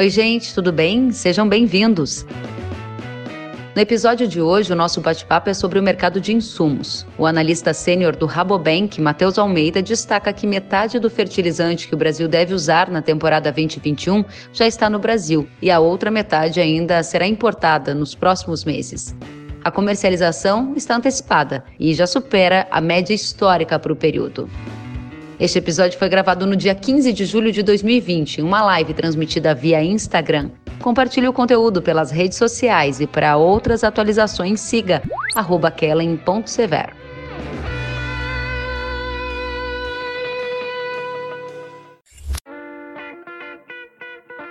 Oi, gente, tudo bem? Sejam bem-vindos. No episódio de hoje, o nosso bate-papo é sobre o mercado de insumos. O analista sênior do Rabobank, Matheus Almeida, destaca que metade do fertilizante que o Brasil deve usar na temporada 2021 já está no Brasil e a outra metade ainda será importada nos próximos meses. A comercialização está antecipada e já supera a média histórica para o período. Este episódio foi gravado no dia 15 de julho de 2020, em uma live transmitida via Instagram. Compartilhe o conteúdo pelas redes sociais e para outras atualizações siga kellen.severo.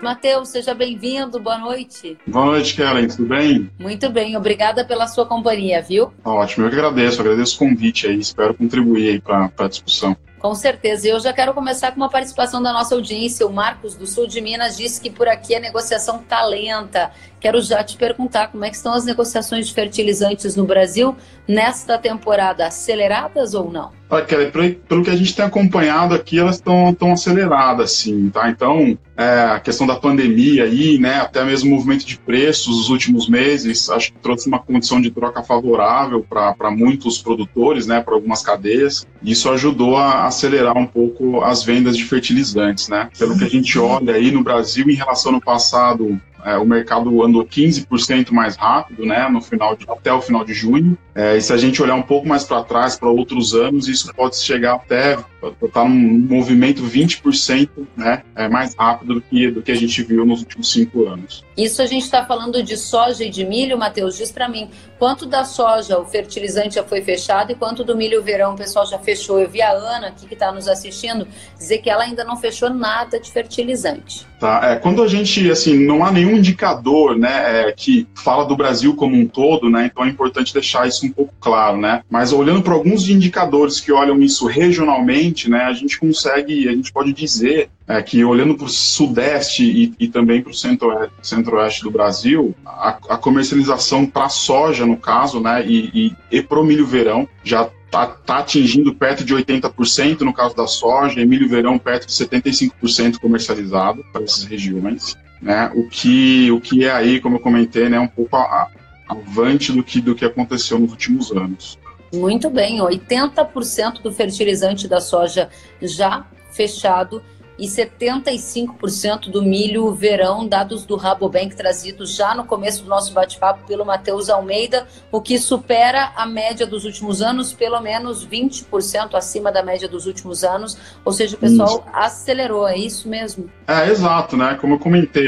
Matheus, seja bem-vindo, boa noite. Boa noite, Kellen, tudo bem? Muito bem, obrigada pela sua companhia, viu? Ótimo, eu que agradeço, agradeço o convite aí, espero contribuir aí para a discussão. Com certeza. E eu já quero começar com uma participação da nossa audiência. O Marcos, do Sul de Minas, disse que por aqui a negociação está lenta. Quero já te perguntar como é que estão as negociações de fertilizantes no Brasil nesta temporada, aceleradas ou não? Olha, Kelly, pelo, que a gente tem acompanhado aqui, elas estão tão aceleradas, sim, tá? Então, é, a questão da pandemia aí, né, até mesmo o movimento de preços nos últimos meses, acho que trouxe uma condição de troca favorável para muitos produtores, né, para algumas cadeias. Isso ajudou a acelerar um pouco as vendas de fertilizantes, né? Pelo que a gente olha aí no Brasil em relação ao passado, é, o mercado andou 15% mais rápido, né, no final de, até o final de junho. É, e se a gente olhar um pouco mais para trás, para outros anos, isso pode chegar até estar num movimento 20% né, é, mais rápido do que, do que a gente viu nos últimos cinco anos. Isso a gente está falando de soja e de milho, Matheus. Diz para mim, quanto da soja o fertilizante já foi fechado e quanto do milho verão o pessoal já fechou? Eu vi a Ana aqui que está nos assistindo dizer que ela ainda não fechou nada de fertilizante. Tá, é, quando a gente, assim, não há nenhum indicador, né, é, que fala do Brasil como um todo, né, então é importante deixar isso um pouco claro, né, mas olhando para alguns indicadores que olham isso regionalmente, né, a gente consegue, a gente pode dizer é, que olhando para o sudeste e, e também para o centro-oeste centro do Brasil, a, a comercialização para soja, no caso, né, e, e, e para o milho verão já está tá atingindo perto de 80% no caso da soja, e milho verão perto de 75% comercializado para essas regiões, né? O que o que é aí, como eu comentei, né, um pouco a, a, avante do que do que aconteceu nos últimos anos. Muito bem, 80% do fertilizante da soja já fechado e 75% do milho verão, dados do Rabobank trazidos já no começo do nosso bate-papo pelo Matheus Almeida, o que supera a média dos últimos anos, pelo menos 20% acima da média dos últimos anos, ou seja, o pessoal isso. acelerou, é isso mesmo? É, exato, né? Como eu comentei,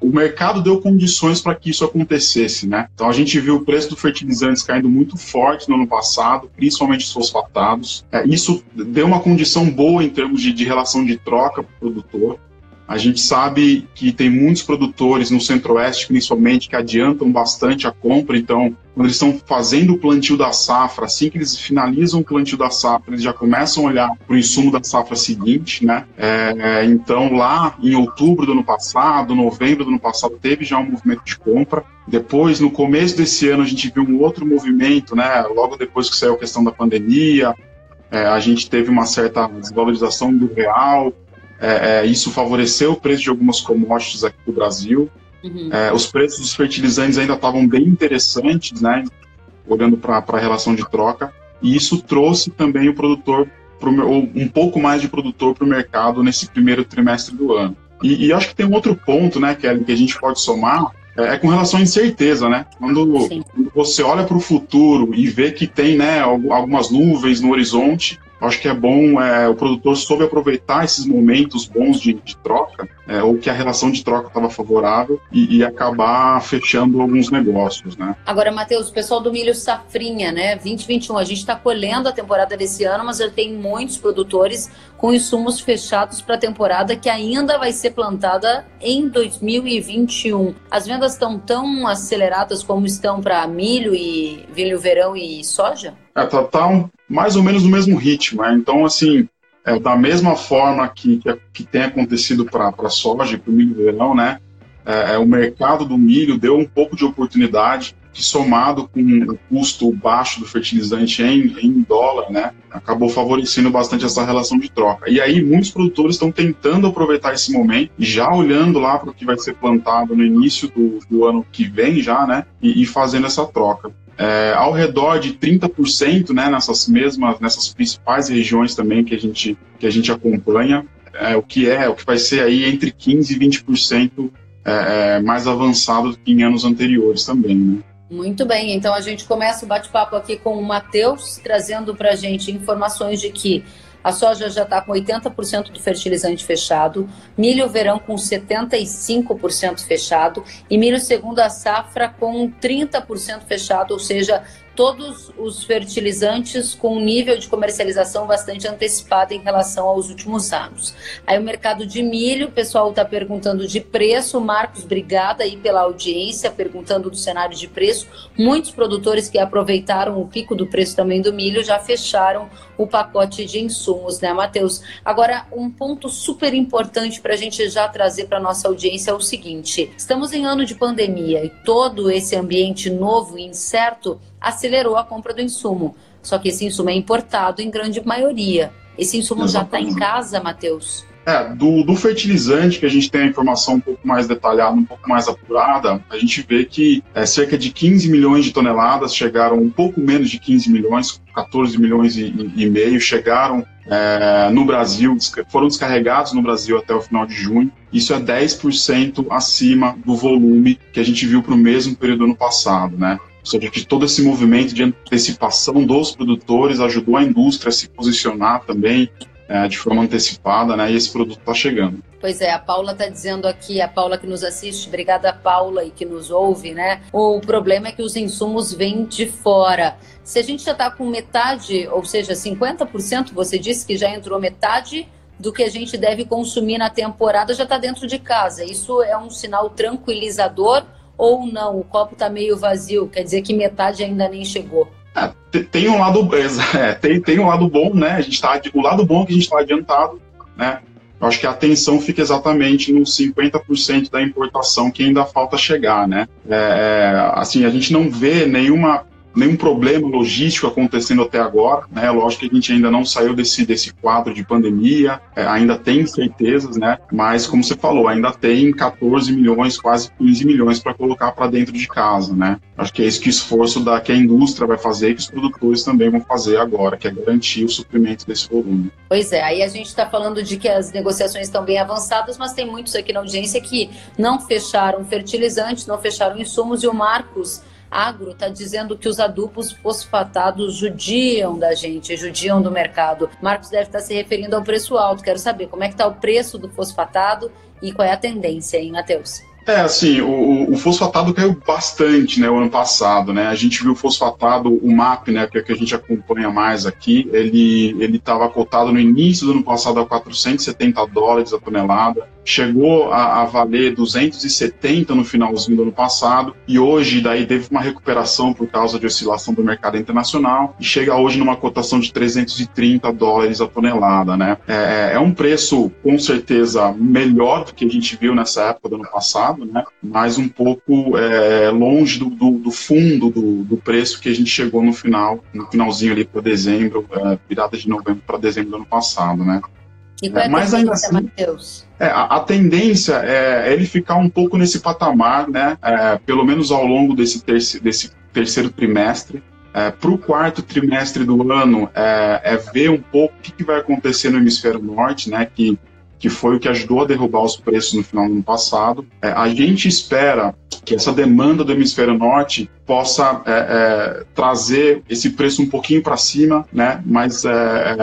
o mercado deu condições para que isso acontecesse, né? Então a gente viu o preço do fertilizantes caindo muito forte no ano passado, principalmente os fosfatados. É, isso deu uma condição boa em termos de, de relação de troca troca para o produtor. A gente sabe que tem muitos produtores no Centro-Oeste, principalmente, que adiantam bastante a compra. Então, quando eles estão fazendo o plantio da safra, assim que eles finalizam o plantio da safra, eles já começam a olhar para o insumo da safra seguinte, né? É, então, lá em outubro do ano passado, novembro do ano passado, teve já um movimento de compra. Depois, no começo desse ano, a gente viu um outro movimento, né? Logo depois que saiu a questão da pandemia, é, a gente teve uma certa desvalorização do real, é, é, isso favoreceu o preço de algumas commodities aqui do Brasil. Uhum. É, os preços dos fertilizantes ainda estavam bem interessantes, né? Olhando para a relação de troca. E isso trouxe também o produtor, pro, um pouco mais de produtor para o mercado nesse primeiro trimestre do ano. E, e, acho que tem um outro ponto, né, Kelly, que a gente pode somar, é, é com relação à incerteza, né? Quando, quando você olha para o futuro e vê que tem né, algumas nuvens no horizonte, acho que é bom é, o produtor soube aproveitar esses momentos bons de, de troca, é, ou que a relação de troca estava favorável, e, e, acabar fechando alguns negócios, né? Agora, Matheus, o pessoal do milho safrinha, né? 2021, a gente está colhendo a temporada desse ano, mas já tem muitos produtores com insumos fechados para a temporada que ainda vai ser plantada em 2021. As vendas estão tão aceleradas como estão para milho e milho verão e soja? É, tá, tá um, mais ou menos no mesmo ritmo. Né? Então, assim, é, da mesma forma que, que, que tem acontecido para a soja e para o milho verão, né? É, é, o mercado do milho deu um pouco de oportunidade que somado com o custo baixo do fertilizante em, em dólar, né, acabou favorecendo bastante essa relação de troca. E aí muitos produtores estão tentando aproveitar esse momento, já olhando lá para o que vai ser plantado no início do, do ano que vem já, né, e, e fazendo essa troca. É, ao redor de 30%, né, nessas mesmas, nessas principais regiões também que a gente, que a gente acompanha, é, o que é, o que vai ser aí entre 15% e 20% é, é, mais avançado do que em anos anteriores também, né. Muito bem, então a gente começa o bate-papo aqui com o Matheus, trazendo para a gente informações de que a soja já está com 80% do fertilizante fechado, milho verão com 75% fechado e milho segunda safra com 30% fechado, ou seja, todos os fertilizantes com um nível de comercialização bastante antecipado em relação aos últimos anos. Aí o mercado de milho, o pessoal está perguntando de preço. Marcos, obrigada aí pela audiência, perguntando do cenário de preço. Muitos produtores que aproveitaram o pico do preço também do milho já fecharam o pacote de insumos, né, Matheus? Agora, um ponto super importante para a gente já trazer para nossa audiência é o seguinte: estamos em ano de pandemia e todo esse ambiente novo e incerto acelerou a compra do insumo. Só que esse insumo é importado em grande maioria. Esse insumo já está em casa, Matheus? É, do, do, fertilizante, que a gente tem a informação um pouco mais detalhada, um pouco mais apurada, a gente vê que é, cerca de 15 milhões de toneladas chegaram, um pouco menos de 15 milhões, 14 milhões e, e meio, chegaram é, no Brasil, foram descarregados no Brasil até o final de junho. Isso é 10% acima do volume que a gente viu para o mesmo período do ano passado, né? Ou seja, que todo esse movimento de antecipação dos produtores ajudou a indústria a se posicionar também é, de forma antecipada, né? E esse produto está chegando. Pois é, a Paula está dizendo aqui, a Paula que nos assiste, obrigada Paula e que nos ouve, né? O problema é que os insumos vêm de fora. Se a gente já está com metade, ou seja, 50%, você disse que já entrou metade do que a gente deve consumir na temporada já está dentro de casa. Isso é um sinal tranquilizador ou não? O copo está meio vazio, quer dizer que metade ainda nem chegou. É, tem um lado é, tem, tem um lado bom, né? A gente tá, o lado bom é que a gente está adiantado, né? Eu acho que a atenção fica exatamente nos 50% da importação que ainda falta chegar, né? É, é, assim, a gente não vê nenhuma nenhum problema logístico acontecendo até agora, né? Lógico que a gente ainda não saiu desse, desse quadro de pandemia, é, ainda tem incertezas, né? Mas, como você falou, ainda tem 14 milhões, quase 15 milhões para colocar para dentro de casa, né? Acho que é isso que o esforço da, que a indústria vai fazer e que os produtores também vão fazer agora, que é garantir o suprimento desse volume. Pois é, aí a gente está falando de que as negociações estão bem avançadas, mas tem muitos aqui na audiência que não fecharam fertilizantes, não fecharam insumos, e o Marcos Agro está dizendo que os adubos fosfatados judiam da gente, judiam do mercado. Marcos deve estar tá se referindo ao preço alto. Quero saber como é que está o preço do fosfatado e qual é a tendência, hein, Matheus? É, assim, o, o, fosfatado caiu bastante, né, o ano passado, né, a gente viu o fosfatado, o MAP, né, que é que a gente acompanha mais aqui, ele ele estava cotado no início do ano passado a 470 dólares a tonelada, chegou a, a, valer 270 no finalzinho do ano passado e hoje daí teve uma recuperação por causa de oscilação do mercado internacional e chega hoje numa cotação de 330 dólares a tonelada, né? É, é um preço com certeza melhor do que a gente viu nessa época do ano passado, né? Mas um pouco é, longe do, do, do fundo do, do, preço que a gente chegou no final, no finalzinho ali para dezembro, é, virada de novembro para dezembro do ano passado, né? E qual é a Mas ainda assim, Matheus? É, a, a, tendência é, é, ele ficar um pouco nesse patamar, né? É, pelo menos ao longo desse, terci, desse terceiro trimestre. É, Para o quarto trimestre do ano, é, é, ver um pouco o que, que, vai acontecer no hemisfério norte, né? Que, que foi o que ajudou a derrubar os preços no final do ano passado. É, a gente espera que essa demanda do hemisfério norte possa é, é, trazer esse preço um pouquinho para cima, né? Mas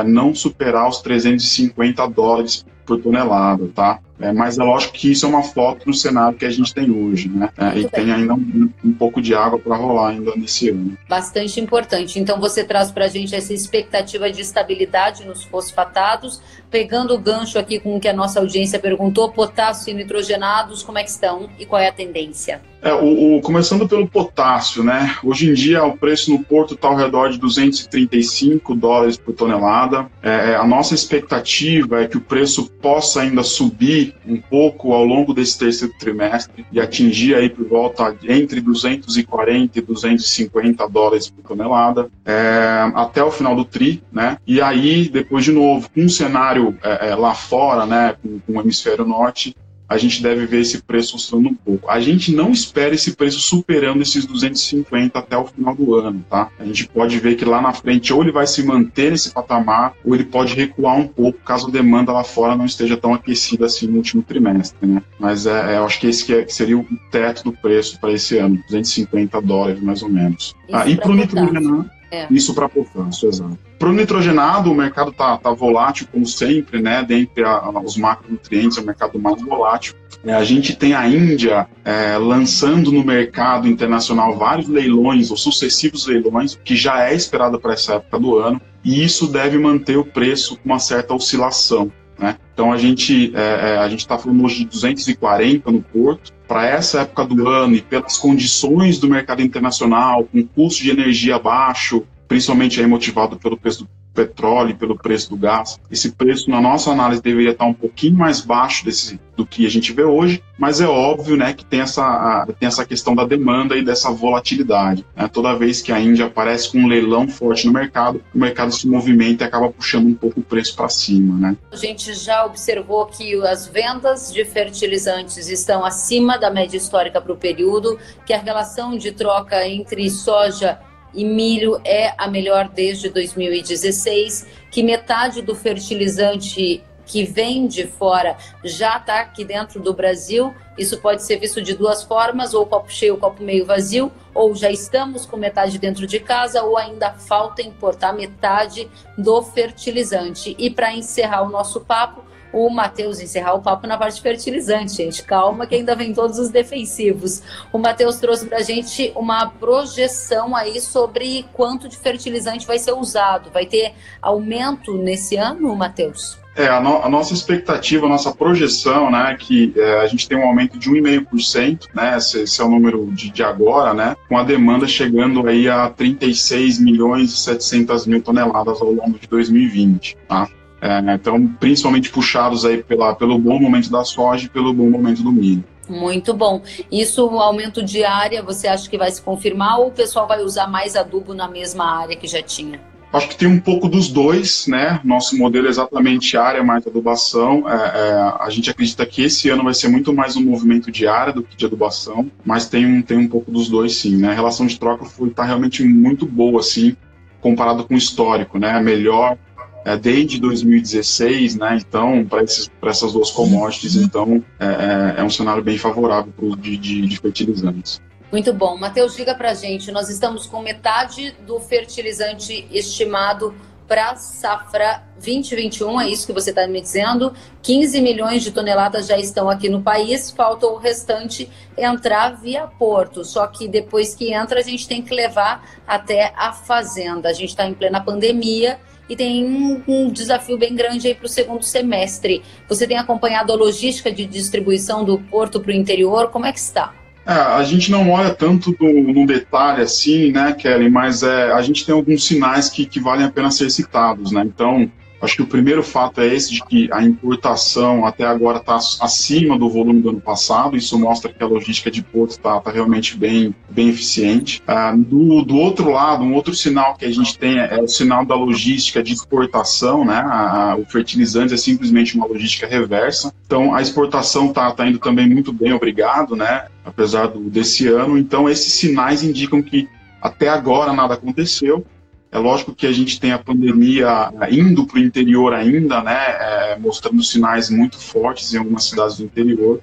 não superar os 350 dólares por tonelada, tá? É, mas é lógico que isso é uma foto no cenário que a gente tem hoje, né? É, e tem ainda um, um pouco de água para rolar ainda nesse ano. Bastante importante. Então você traz para a gente essa expectativa de estabilidade nos fosfatados, pegando o gancho aqui com o que a nossa audiência perguntou, potássio e nitrogenados, como é que estão e qual é a tendência? É, o, o, começando pelo potássio, né? Hoje em dia o preço no porto está ao redor de 235 dólares por tonelada. É, a nossa expectativa é que o preço possa ainda subir um pouco ao longo desse terceiro trimestre e atingir aí por volta entre 240 e 250 dólares por tonelada é, até o final do tri, né? E aí depois de novo um cenário é, é, lá fora, né, com, com o hemisfério norte, a gente deve ver esse preço oscilando um pouco. A gente não espera esse preço superando esses 250 até o final do ano, tá? A gente pode ver que lá na frente ou ele vai se manter nesse patamar ou ele pode recuar um pouco caso a demanda lá fora não esteja tão aquecida assim no último trimestre, né? Mas é, é eu acho que esse que, é, que seria o teto do preço para esse ano, 250 dólares mais ou menos. ah, e para o nitrogênio, é. Isso para poupança, exato. Para o nitrogenado, o mercado está tá volátil, como sempre, né? Dentre a, os macronutrientes, é o mercado mais volátil. É, a gente tem a Índia é, lançando no mercado internacional vários leilões, ou sucessivos leilões, que já é esperado para essa época do ano, e isso deve manter o preço com uma certa oscilação. Né? Então a gente é, é a gente está falando hoje de 240 no porto. Para essa época do ano e pelas condições do mercado internacional, com custo de energia baixo, principalmente aí motivado pelo preço do petróleo, pelo preço do gás. Esse preço, na nossa análise, deveria estar um pouquinho mais baixo desse, do que a gente vê hoje, mas é óbvio né, que tem essa, tem essa questão da demanda e dessa volatilidade. Né? Toda vez que a Índia aparece com um leilão forte no mercado, o mercado se movimenta e acaba puxando um pouco o preço para cima. Né? A gente já observou que as vendas de fertilizantes estão acima da média histórica para o período, que a relação de troca entre soja e milho é a melhor desde 2016, que metade do fertilizante que vem de fora já está aqui dentro do Brasil. Isso pode ser visto de duas formas, ou copo cheio, copo meio vazio, ou já estamos com metade dentro de casa, ou ainda falta importar metade do fertilizante. E para encerrar o nosso papo, o Matheus encerrar o papo na parte fertilizante, gente. Calma que ainda vem todos os defensivos. O Matheus trouxe para a gente uma projeção aí sobre quanto de fertilizante vai ser usado. Vai ter aumento nesse ano, Matheus? É, a, no, a, nossa expectativa, a nossa projeção, né, que é, a gente tem um aumento de 1,5%, né, esse, esse, é o número de, de, agora, né, com a demanda chegando aí a 36 milhões e 700 mil toneladas ao longo de 2020, tá? É, então, principalmente puxados aí pela, pelo bom momento da soja e pelo bom momento do milho. Muito bom. Isso, o aumento de área, você acha que vai se confirmar ou o pessoal vai usar mais adubo na mesma área que já tinha? Acho que tem um pouco dos dois, né? Nosso modelo é exatamente área mais adubação. É, é, a gente acredita que esse ano vai ser muito mais um movimento de área do que de adubação, mas tem um, tem um pouco dos dois, sim. Né? A relação de troca está realmente muito boa, assim, comparado com o histórico, né? Melhor é, desde 2016, né? Então, para essas duas commodities, então é, é, é, um cenário bem favorável pro, de, de, de fertilizantes. Muito bom. Matheus, diga para gente, nós estamos com metade do fertilizante estimado para safra 2021, é isso que você está me dizendo. 15 milhões de toneladas já estão aqui no país, falta o restante entrar via porto. Só que depois que entra, a gente tem que levar até a fazenda. A gente está em plena pandemia e tem um, um desafio bem grande aí para o segundo semestre. Você tem acompanhado a logística de distribuição do porto para o interior? Como é que está? É, a gente não olha tanto no, no, detalhe assim, né, Kelly, mas é, a gente tem alguns sinais que, que valem a pena ser citados, né? Então, Acho que o primeiro fato é esse de que a importação até agora está acima do volume do ano passado. Isso mostra que a logística de porto está tá realmente bem, bem eficiente. Ah, do, do outro lado, um outro sinal que a gente tem é, o sinal da logística de exportação. Né? A, a, o fertilizante é simplesmente uma logística reversa. Então, a exportação está tá indo também muito bem, obrigado, né? apesar do, desse ano. Então, esses sinais indicam que até agora nada aconteceu é lógico que a gente tem a pandemia indo para o interior ainda, né, é, mostrando sinais muito fortes em algumas cidades do interior,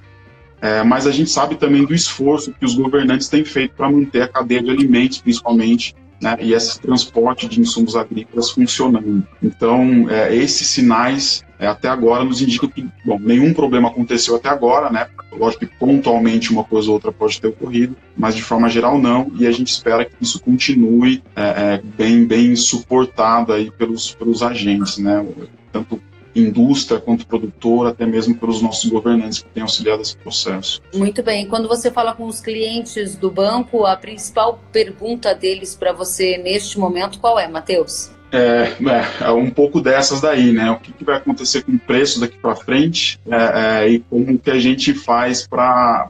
é, mas a gente sabe também do esforço que os governantes têm feito para manter a cadeia de alimentos, principalmente, né, e esse transporte de insumos agrícolas funcionando. Então, é, esses sinais até agora nos indicam que, bom, nenhum problema aconteceu até agora, né? Lógico que pontualmente uma coisa ou outra pode ter ocorrido, mas de forma geral não, e a gente espera que isso continue é, é, bem, bem suportado aí pelos, pelos agentes, né? Tanto indústria quanto produtor, até mesmo pelos nossos governantes que têm auxiliado esse processo. Muito bem. Quando você fala com os clientes do banco, a principal pergunta deles para você neste momento qual é, Matheus? É, é, é, um pouco dessas daí, né? O que, que vai acontecer com o preço daqui para frente é, é, e como que a gente faz para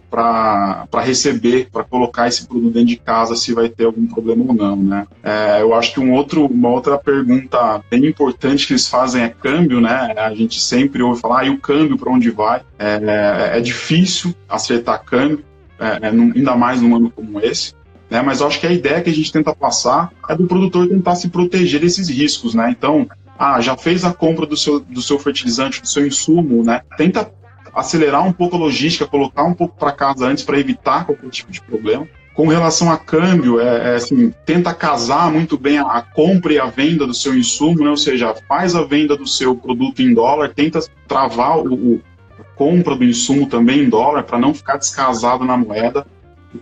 receber, para colocar esse produto dentro de casa, se vai ter algum problema ou não, né? É, eu acho que um outro, uma outra pergunta bem importante que eles fazem é câmbio, né? A gente sempre ouve falar, ah, e o câmbio para onde vai? É, é, difícil acertar câmbio, ainda mais num ano como esse. Né? Mas eu acho que a ideia que a gente tenta passar é do produtor tentar se proteger desses riscos, né? Então, ah, já fez a compra do seu, do seu fertilizante, do seu insumo, né? Tenta acelerar um pouco a logística, colocar um pouco para casa antes para evitar qualquer tipo de problema. Com relação a câmbio, é, é assim, tenta casar muito bem a, a, compra e a venda do seu insumo, né? ou seja, faz a venda do seu produto em dólar, tenta travar o, o a compra do insumo também em dólar para não ficar descasado na moeda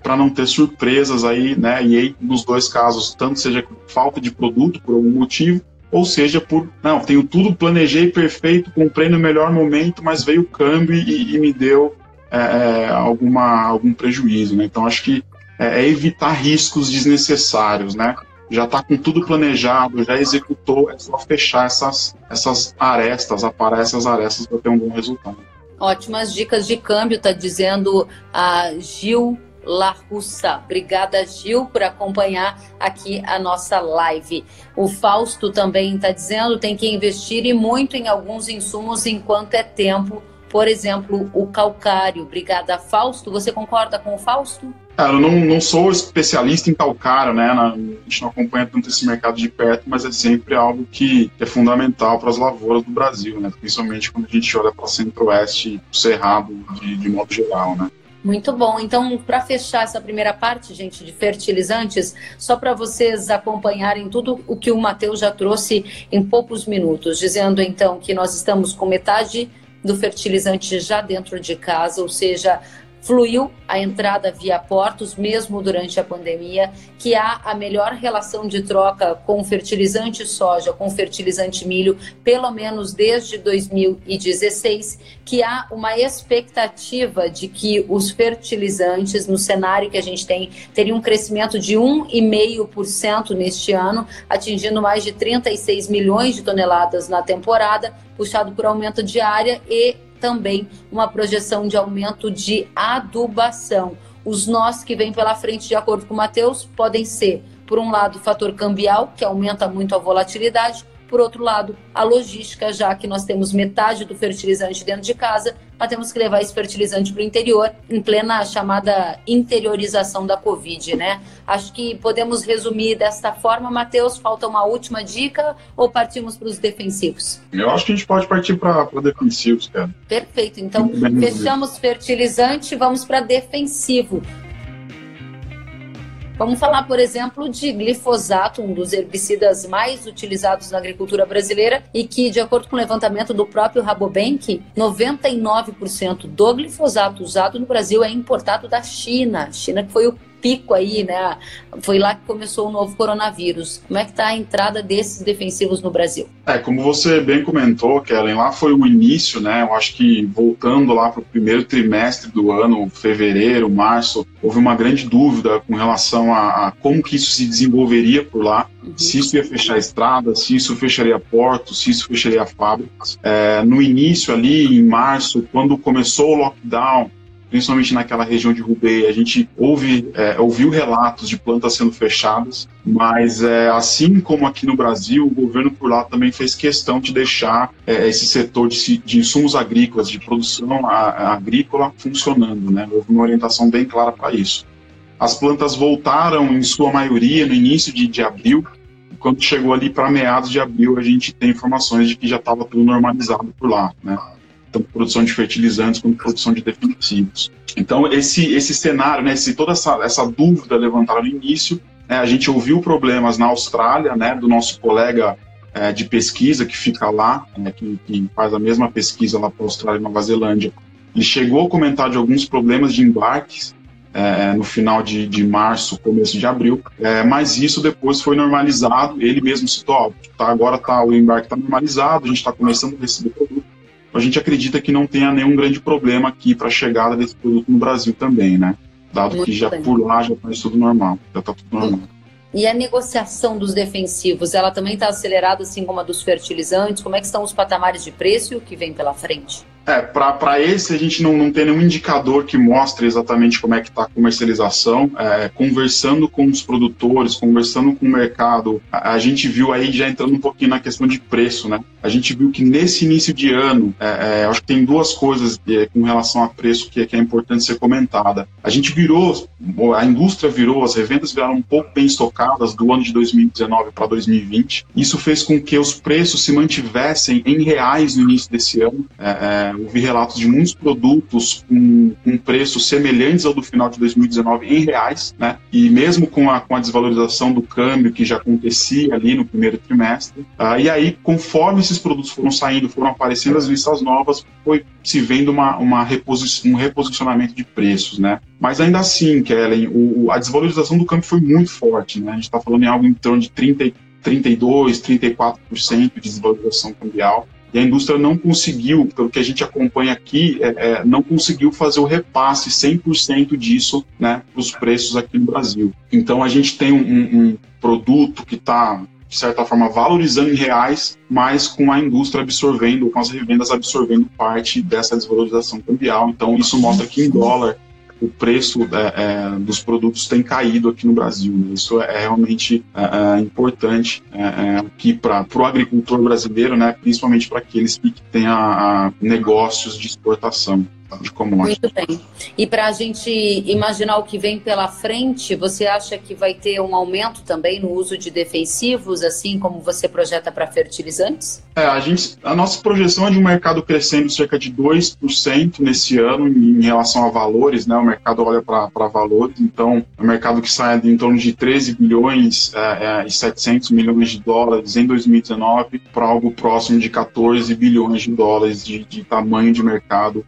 para não ter surpresas aí, né? E aí, nos dois casos, tanto seja falta de produto por algum motivo, ou seja por, não, tenho tudo, planejei perfeito, comprei no melhor momento, mas veio o câmbio e, e me deu é, é, alguma, algum prejuízo, né? Então, acho que é, é evitar riscos desnecessários, né? Já está com tudo planejado, já executou, é só fechar essas, essas arestas, aparar essas arestas para ter um bom resultado. Ótimas dicas de câmbio, está dizendo a Gil Larussa. Obrigada, Gil, por acompanhar aqui a nossa live. O Fausto também está dizendo tem que investir e muito em alguns insumos enquanto é tempo. Por exemplo, o calcário. Obrigada, Fausto. Você concorda com o Fausto? Cara, eu não, não sou especialista em calcário, né? A gente não acompanha tanto esse mercado de perto, mas é sempre algo que é fundamental para as lavouras do Brasil, né? Principalmente quando a gente olha para o centro-oeste, cerrado, de, de modo geral, né? Muito bom. Então, para fechar essa primeira parte, gente, de fertilizantes, só para vocês acompanharem tudo o que o Matheus já trouxe em poucos minutos, dizendo então que nós estamos com metade do fertilizante já dentro de casa, ou seja, Fluiu a entrada via portos, mesmo durante a pandemia, que há a melhor relação de troca com fertilizante soja, com fertilizante milho, pelo menos desde 2016, que há uma expectativa de que os fertilizantes, no cenário que a gente tem, teriam um crescimento de 1,5% neste ano, atingindo mais de 36 milhões de toneladas na temporada, puxado por aumento de área e também uma projeção de aumento de adubação. Os nós que vêm pela frente, de acordo com o Matheus, podem ser, por um lado, o fator cambial, que aumenta muito a volatilidade, por outro lado, a logística, já que nós temos metade do fertilizante dentro de casa, nós temos que levar esse fertilizante para o interior, em plena chamada interiorização da Covid, né? Acho que podemos resumir desta forma. Matheus, falta uma última dica ou partimos para os defensivos? Eu acho que a gente pode partir para defensivos, cara. Perfeito. Então, fechamos fertilizante, vamos para defensivo. Vamos falar, por exemplo, de glifosato, um dos herbicidas mais utilizados na agricultura brasileira e que, de acordo com o levantamento do próprio Rabobank, 99% do glifosato usado no Brasil é importado da China. China que foi o pico aí, né? Foi lá que começou o novo coronavírus. Como é que está a entrada desses defensivos no Brasil? É, como você bem comentou, Kellen, lá foi o início, né? Eu acho que voltando lá para o primeiro trimestre do ano, fevereiro, março, houve uma grande dúvida com relação a, a como que isso se desenvolveria por lá, uhum. se isso ia fechar a estrada, se isso fecharia portos, se isso fecharia fábricas. É, no início ali, em março, quando começou o lockdown, principalmente naquela região de Hubei, a gente ouve, é, ouviu relatos de plantas sendo fechadas, mas é, assim como aqui no Brasil, o governo por lá também fez questão de deixar é, esse setor de, de, insumos agrícolas, de produção a, a agrícola funcionando, né? Houve uma orientação bem clara para isso. As plantas voltaram, em sua maioria, no início de, de abril, quando chegou ali para meados de abril, a gente tem informações de que já estava tudo normalizado por lá, né? Tanto produção de fertilizantes quanto produção de defensivos. Então, esse, esse cenário, né, esse, toda essa, essa dúvida levantada no início, né, a gente ouviu problemas na Austrália, né, do nosso colega é, de pesquisa que fica lá, né, que, que, faz a mesma pesquisa lá para a Austrália e Nova Zelândia. Ele chegou a comentar de alguns problemas de embarques é, no final de, de, março, começo de abril, é, mas isso depois foi normalizado. Ele mesmo citou: ó, tá, agora tá, o embarque está normalizado, a gente está começando a receber produto a gente acredita que não tenha nenhum grande problema aqui para a chegada desse produto no Brasil também, né? Dado Muito que já bem. por lá já está tudo normal, já está tudo normal. E a negociação dos defensivos, ela também está acelerada, assim como a dos fertilizantes? Como é que estão os patamares de preço e o que vem pela frente? É, para esse a gente não, não tem nenhum indicador que mostre exatamente como é que está a comercialização. É, conversando com os produtores, conversando com o mercado, a, a, gente viu aí já entrando um pouquinho na questão de preço, né? A gente viu que nesse início de ano, é, é, acho que tem duas coisas é, com relação a preço que, que, é importante ser comentada. A gente virou, a indústria virou, as revendas viraram um pouco bem estocadas do ano de 2019 para 2020. Isso fez com que os preços se mantivessem em reais no início desse ano. É, é vi relatos de muitos produtos com, com preços semelhantes ao do final de 2019 em reais, né? E mesmo com a, com a desvalorização do câmbio que já acontecia ali no primeiro trimestre. Uh, e aí, conforme esses produtos foram saindo, foram aparecendo as listas novas, foi se vendo uma, uma reposi um reposicionamento de preços, né? Mas ainda assim, Kellen, o, a desvalorização do câmbio foi muito forte, né? A gente está falando em algo em torno de 30, 32, 34% de desvalorização cambial e a indústria não conseguiu, pelo que a gente acompanha aqui, é, é, não conseguiu fazer o repasse 100% disso né, para os preços aqui no Brasil. Então a gente tem um, um produto que está, de certa forma, valorizando em reais, mas com a indústria absorvendo, com as revendas absorvendo parte dessa desvalorização cambial. Então isso mostra que em dólar o preço é, é, dos produtos tem caído aqui no Brasil. Né? Isso é realmente é, é importante é, é, aqui para o agricultor brasileiro, né? principalmente para aqueles que têm a, a negócios de exportação Muito bem. E para a gente imaginar o que vem pela frente, você acha que vai ter um aumento também no uso de defensivos, assim como você projeta para fertilizantes? É, a, gente, a nossa projeção é de um mercado crescendo cerca de 2% nesse ano em relação a valores, né? O mercado olha para valores, então é um mercado que sai de em torno de 13 bilhões é, é, e 700 milhões de dólares em 2019 para algo próximo de 14 bilhões de dólares de, de tamanho de mercado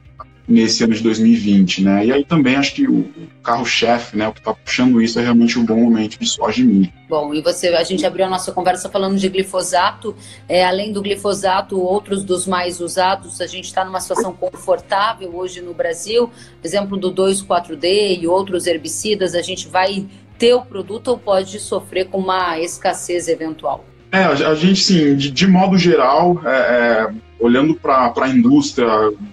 nesse ano de 2020, né? E aí também acho que o carro-chefe, né, o que está puxando isso é realmente o um bom momento de soja e milho. Bom, e você, a gente abriu a nossa conversa falando de glifosato, é, além do glifosato, outros dos mais usados, a gente está numa situação confortável hoje no Brasil, exemplo do 2,4-D e outros herbicidas, a gente vai ter o produto ou pode sofrer com uma escassez eventual? É, a gente, sim, de, de modo geral, é, é, olhando para a indústria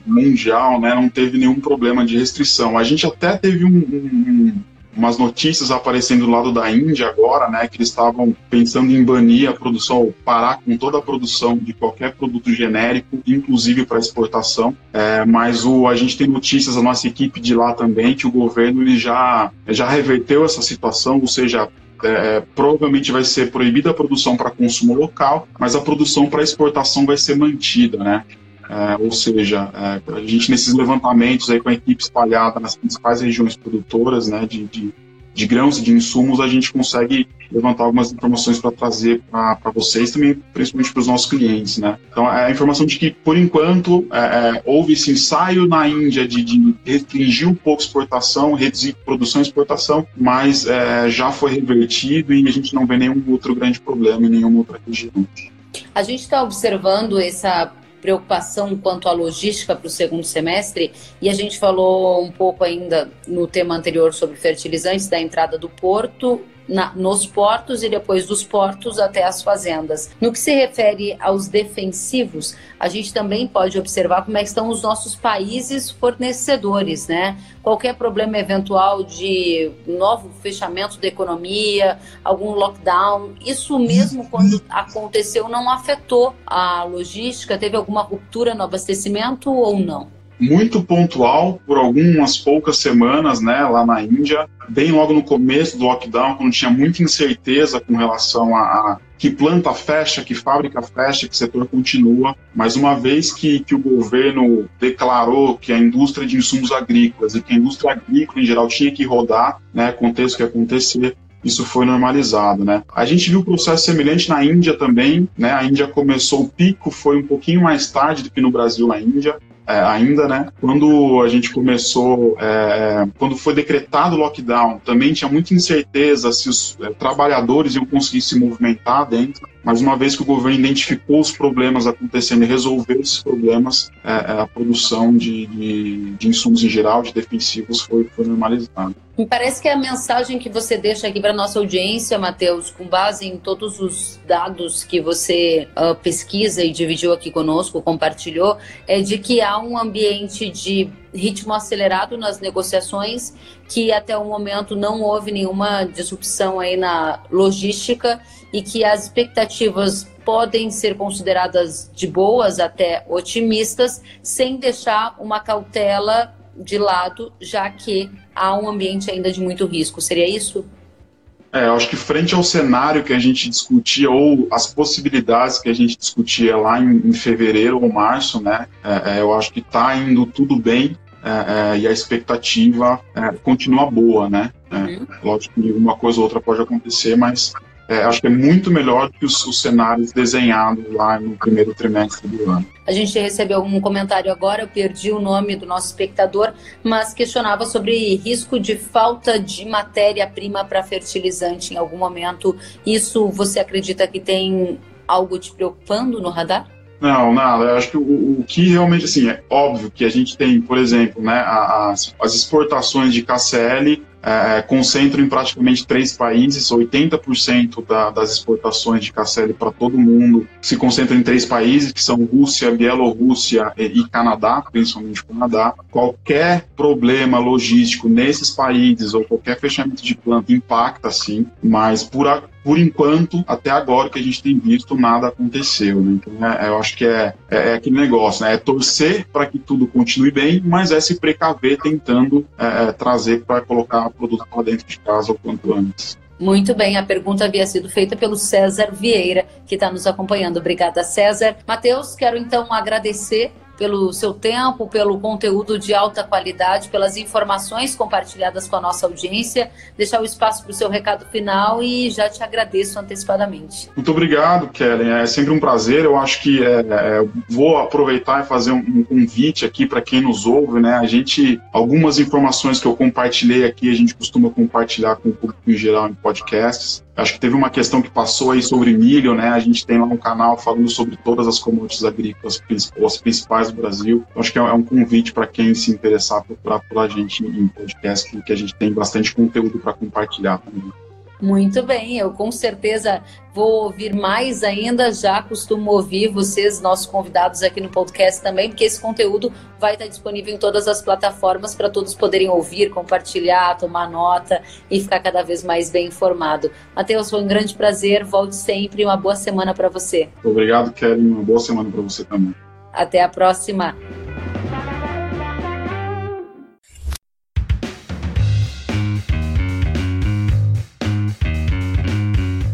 mundial, né, não teve nenhum problema de restrição. A gente até teve um, um, umas notícias aparecendo do lado da Índia agora, né, que eles estavam pensando em banir a produção, parar com toda a produção de qualquer produto genérico, inclusive para exportação. É, mas o, a gente tem notícias, a nossa equipe de lá também, que o governo ele já, já reverteu essa situação, ou seja, é, é, provavelmente vai ser proibida a produção para consumo local, mas a produção para exportação vai ser mantida, né? É, ou seja, é, a gente nesses levantamentos aí com a equipe espalhada nas principais regiões produtoras, né, de, de de grãos e de insumos, a gente consegue levantar algumas informações para trazer para vocês também, principalmente para os nossos clientes, né? Então, é a informação de que, por enquanto, é, é, houve esse ensaio na Índia de, de, restringir um pouco a exportação, reduzir produção e exportação, mas é, já foi revertido e a gente não vê nenhum outro grande problema em nenhuma outra região. A gente está observando essa preocupação quanto à logística para o segundo semestre, e a gente falou um pouco ainda no tema anterior sobre fertilizantes, da entrada do porto na, nos portos e depois dos portos até as fazendas. No que se refere aos defensivos, a gente também pode observar como é estão os nossos países fornecedores, né? Qualquer problema eventual de novo fechamento da economia, algum lockdown, isso mesmo quando aconteceu não afetou a logística? Teve alguma ruptura no abastecimento ou não? Muito pontual por algumas poucas semanas, né, lá na Índia, bem logo no começo do lockdown, quando tinha muita incerteza com relação a, a que planta fecha, que fábrica fecha, que setor continua. Mas uma vez que, que o governo declarou que a indústria de insumos agrícolas e que a indústria agrícola em geral tinha que rodar, né, aconteça o que acontecer, isso foi normalizado, né? A gente viu o processo semelhante na Índia também, né? A Índia começou o pico, foi um pouquinho mais tarde do que no Brasil na Índia, é, ainda, né? Quando a gente começou, é, quando foi decretado o lockdown, também tinha muita incerteza se os é, trabalhadores iam conseguir se movimentar dentro. Mas uma vez que o governo identificou os problemas acontecendo e resolveu esses problemas, é, é a produção de, de, de, insumos em geral, de defensivos, foi, foi normalizada. Me parece que a mensagem que você deixa aqui para nossa audiência, Matheus, com base em todos os dados que você uh, pesquisa e dividiu aqui conosco, compartilhou, é de que há um ambiente de ritmo acelerado nas negociações, que até o momento não houve nenhuma disrupção aí na logística e que as expectativas podem ser consideradas de boas até otimistas, sem deixar uma cautela de lado, já que há um ambiente ainda de muito risco. Seria isso? É, eu acho que frente ao cenário que a gente discutia, ou as possibilidades que a gente discutia lá em, em fevereiro ou março, né, é, é, eu acho que está indo tudo bem é, é, e a expectativa é, continua boa, né? Uhum. Lógico que uma coisa ou outra pode acontecer, mas é, acho que é muito melhor do que os, os, cenários desenhados lá no primeiro trimestre do ano. A gente recebeu um comentário agora, eu perdi o nome do nosso espectador, mas questionava sobre risco de falta de matéria-prima para fertilizante em algum momento. Isso você acredita que tem algo te preocupando no radar? Não, nada. Eu acho que o, o, que realmente, assim, é óbvio que a gente tem, por exemplo, né, as, as exportações de KCL é, concentram em praticamente três países, 80% da, das exportações de KCL para todo mundo se concentram em três países, que são Rússia, Bielorrússia e, e Canadá, principalmente Canadá. Qualquer problema logístico nesses países ou qualquer fechamento de planta impacta, sim, mas por, a, por enquanto, até agora que a gente tem visto, nada aconteceu. Né? Então, é, eu acho que é, é, é, aquele negócio, né? É torcer para que tudo continue bem, mas é se precaver tentando é, é trazer para colocar produto para dentro de casa o quanto antes. Muito bem, a pergunta havia sido feita pelo César Vieira, que está nos acompanhando. Obrigada, César. Matheus, quero então agradecer pelo seu tempo, pelo conteúdo de alta qualidade, pelas informações compartilhadas com a nossa audiência. Deixar o espaço para o seu recado final e já te agradeço antecipadamente. Muito obrigado, Kellen. É sempre um prazer. Eu acho que é, é, vou aproveitar e fazer um, um convite aqui para quem nos ouve. Né? A gente, algumas informações que eu compartilhei aqui, a gente costuma compartilhar com o público em geral em podcasts. Acho que teve uma questão que passou aí sobre milho, né? A gente tem lá um canal falando sobre todas as commodities agrícolas, as principais do Brasil. Acho que é um convite para quem se interessar procurar pela gente em podcast, que a gente tem bastante conteúdo para compartilhar também. Muito bem, eu com certeza vou ouvir mais ainda. Já costumo ouvir vocês, nossos convidados aqui no podcast também, porque esse conteúdo vai estar disponível em todas as plataformas para todos poderem ouvir, compartilhar, tomar nota e ficar cada vez mais bem informado. Matheus, foi um grande prazer. Volte sempre. Uma boa semana para você. Obrigado, Kelly. Uma boa semana para você também. Até a próxima.